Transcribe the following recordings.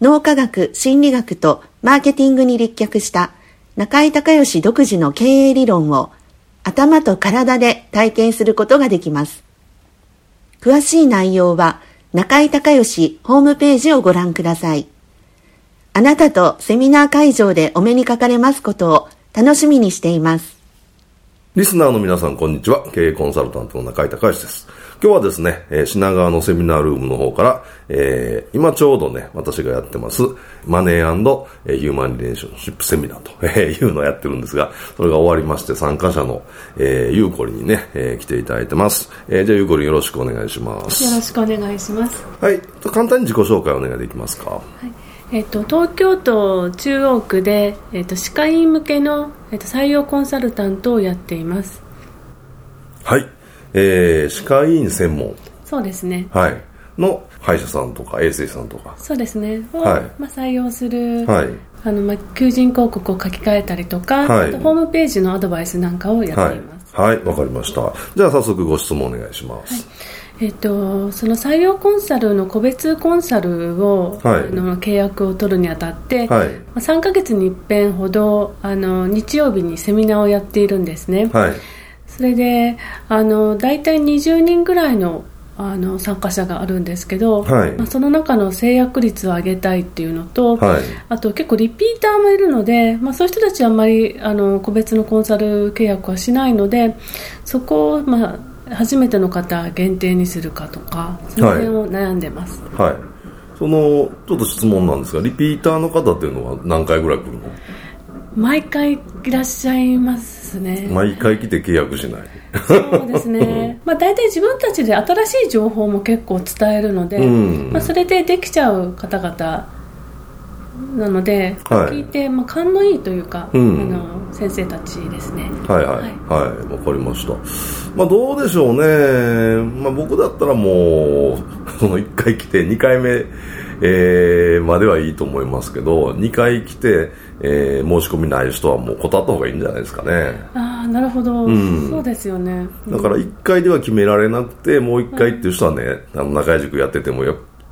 脳科学、心理学とマーケティングに立脚した中井隆義独自の経営理論を頭と体で体験することができます。詳しい内容は中井隆義ホームページをご覧ください。あなたとセミナー会場でお目にかかれますことを楽しみにしています。リスナーの皆さん、こんにちは。経営コンサルタントの中井隆義です。今日はですね、え品川のセミナールームの方から、えー、今ちょうどね、私がやってます、マネーヒューマンリレーションシップセミナーと、えいうのをやってるんですが、それが終わりまして、参加者の、えー、ゆうこりにね、えー、来ていただいてます。えー、じゃあゆうこりよろしくお願いします。よろしくお願いします。はい。簡単に自己紹介お願いできますか？はいえっと、東京都中央区で、えっと、歯科医向けの、えっと、採用コンサルタントをやっていますはい、えー、歯科医院専門。そうですね。はい。の歯医者さんとか衛生士さんとか。そうですね。を、はい。まあ、採用する、はい。あのまあ、求人広告を書き換えたりとか、はい、あとホームページのアドバイスなんかをやっています。はい。わ、はい、かりました。じゃあ早速ご質問お願いします、はい。えっと、その採用コンサルの個別コンサルを、はい、あの契約を取るにあたって、はい、3か月に一遍ほどあの日曜日にセミナーをやっているんですね、はい、それであの大体20人ぐらいのあの参加者があるんですけど、はい、まあ、その中の制約率を上げたいっていうのと、はい、あと結構リピーターもいるので、まあ、そういう人たちはあんまりあの個別のコンサル契約はしないのでそこを、まあ、初めての方限定にするかとかその辺を悩んでます、はい、はい、そのちょっと質問なんですがリピーターの方っていうのは何回ぐらい来るの？毎回いらっしゃいますね。毎回来て契約しない。そうですね、まあ、大体自分たちで新しい情報も結構伝えるので、うん、まあ、それでできちゃう方々なので、はい、聞いて、まあ、勘のいいというか、うん、あの先生たちですね。はいはい。はい。わ、はい、かりました。まあどうでしょうね、まあ、僕だったらもう その1回来て2回目えー、まではいいと思いますけど2回来て、えー、申し込みない人はもう断った方がいいんじゃないですかね。ああなるほど、うん、そうですよね、うん、だから1回では決められなくてもう1回っていう人はね、はい、あの中井塾やっててもい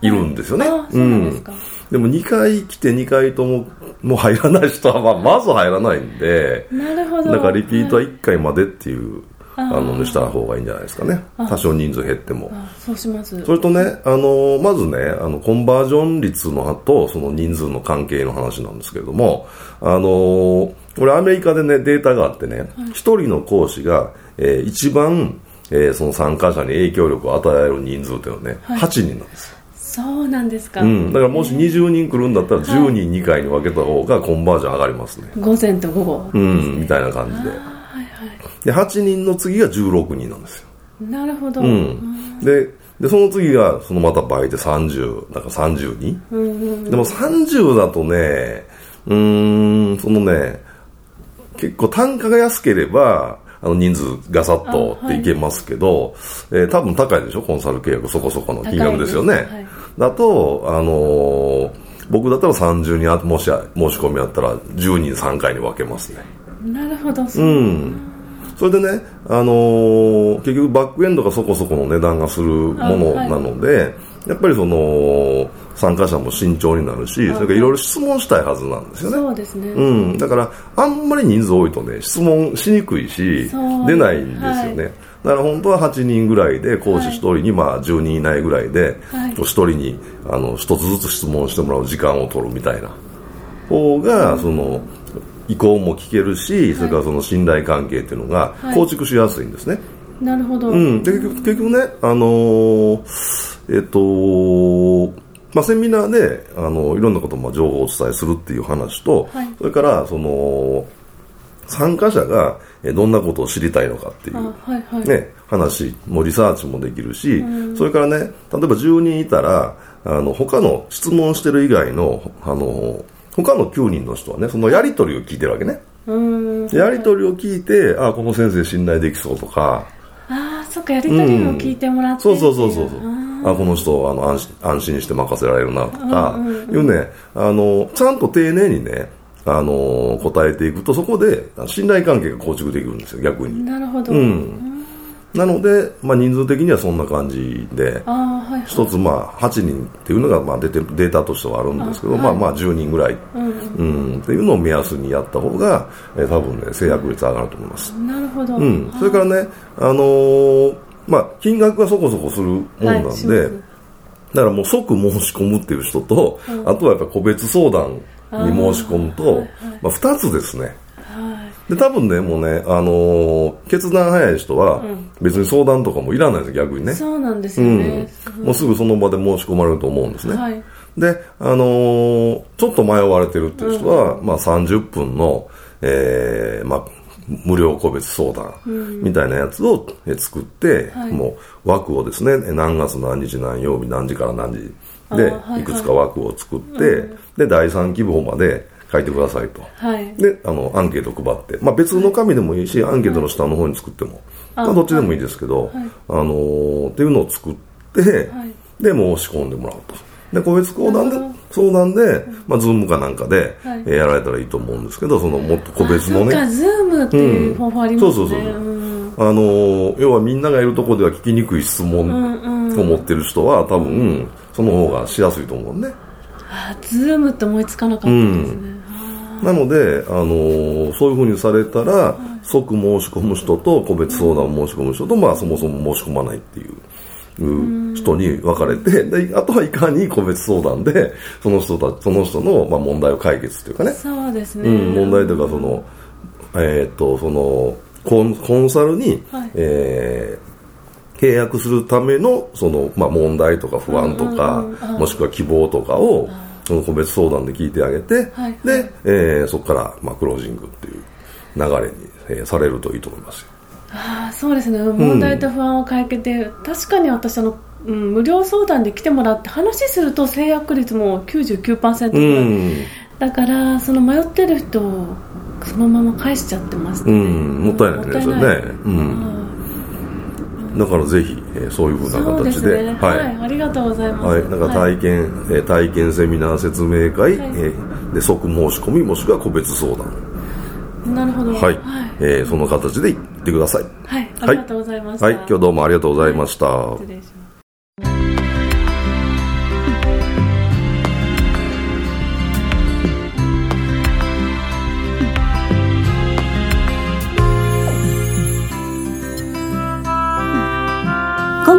るんですよね、はい、そうなんですか、うんでも2回来て2回とももう入らない人はまあまず入らないんでなるほど。だからリピートは1回までっていう、あのにした方がいいんじゃないですかね。多少人数減っても。そうします。それとねあのまずねあのコンバージョン率のとその人数の関係の話なんですけれどもあのこれアメリカでねデータがあってね、はい、1人の講師が、えー、一番えー、その参加者に影響力を与える人数というのはね、はい、8人なんですそうなんですか、うん、だからもし20人来るんだったら10人2回に分けた方がコンバージョン上がりますね、午前と午後、うん、みたいな感じで,、はいはい、で8人の次が16人なんですよ。なるほど、うん、ででその次がそのまた倍で30だから30人、うんうんうん、でも30だとねうんそのね結構単価が安ければあの人数ガサッとっていけますけど、はい、えー、多分高いでしょ？コンサル契約そこそこの金額ですよね、はい、だとあのー、僕だったら30人もし申し込みあったら10人3回に分けますね。なるほど。うんそれでね、あのー、結局バックエンドがそこそこの値段がするものなので、はいやっぱりその参加者も慎重になるし、それからいろいろ質問したいはずなんですよね。そうですね。うん。だから、あんまり人数多いとね、質問しにくいし、出ないんですよね。はい、だから本当は8人ぐらいで、講師1人に、まあ10人以内ぐらいで、はい、1人に、あの、1つずつ質問してもらう時間を取るみたいな方が、その、意向も聞けるし、それからその信頼関係っていうのが構築しやすいんですね。なるほど。うん。で、結局結局ね、あのーえっと、まあ、セミナーであのいろんなことも情報をお伝えするっていう話と、はい、それからその参加者がどんなことを知りたいのかっていう、はいはい、ね、話もリサーチもできるし、それからね例えば10人いたらあの他の質問してる以外のあの他の9人の人はねそのやり取りを聞いてるわけね。やり取りを聞いてあこの先生信頼できそうとか。ああそっかやり取りを聞いてもらって、う。ん、そうそうそうそう。あこの人あの安安心して任せられるなとか、いうねあのちゃんと丁寧にねあの答えていくとそこで信頼関係が構築できるんですよ逆に。なるほど、うん、なので、まあ、人数的にはそんな感じで、はいはい、一つ、まあ、8人っていうのが、まあ、出てデータとしてはあるんですけど、あはい、まあまあ10人ぐらい、うん、うん、っていうのを目安にやった方が、えー、多分ね制約率上がると思います。なるほど、うん、それからね、あのーまあ、金額がそこそこするもんなんで、はい、だからもう即申し込むっていう人と、うん、あとはやっぱ個別相談に申し込むと、はいはい、まあ、2つですね。で多分ねもうね、あのー、決断早い人は別に相談とかもいらないです逆にね。そうなんですよね、うん、もうすぐその場で申し込まれると思うんですね、はい、で、あのー、ちょっと迷われてるっていう人は、うん、まあ、30分の、えーまあ、無料個別相談みたいなやつを作って、うん、もう枠をですね何月何日何曜日何時から何時でいくつか枠を作って、で第3希望まで書いてくださいと、はい、であのアンケート配って、まあ、別の紙でもいいし、アンケートの下の方に作っても、まあ、どっちでもいいですけど、はい、あのー、っていうのを作って、で申し込んでもらうと。で個別相談で相談で、まあ、 Zoom かなんかで、はい、えー、やられたらいいと思うんですけどそのもっと個別のね。そうか Zoom っていう方法ありますね、うん、そうそうそう。あのー、要はみんながいるところでは聞きにくい質問を持ってる人は多分その方がしやすいと思うね。あズームって思いつかなかったですね、なので、あのー、そういうふうにされたら、はい、即申し込む人と個別相談を申し込む人と、まあ、そもそも申し込まないっていう人に分かれて、であとはいかに個別相談でその人たその人の、まあ、問題を解決というかね。そうですね、うん、問題というかその、えー、っとそのコンコンサルに、はい、えー、契約するためのその、まあ、問題とか不安とか、もしくは希望とかをその個別相談で聞いてあげて、はいはい、で、えー、そこから、まあ、クロージングっていう流れに、えー、されるといいと思いますよ。あそうですね問題と不安を解決で、うん、確かに私あの、うん、無料相談で来てもらって話すると制約率も99%ぐらい、うん、だからその迷ってる人をそのまま返しちゃってますね、うん、もったいないねそれね、うん、だからぜひ、えー、そういうふうな形で、ね、はい、はい、ありがとうございます、はい、なんか体験、はい、えー、体験セミナー説明会、はい、えー、で即申し込みもしくは個別相談なるほど。はい。はい、えー、その形で言ってください。はい。ありがとうございました。はい。今日どうもありがとうございました。はい、失礼します。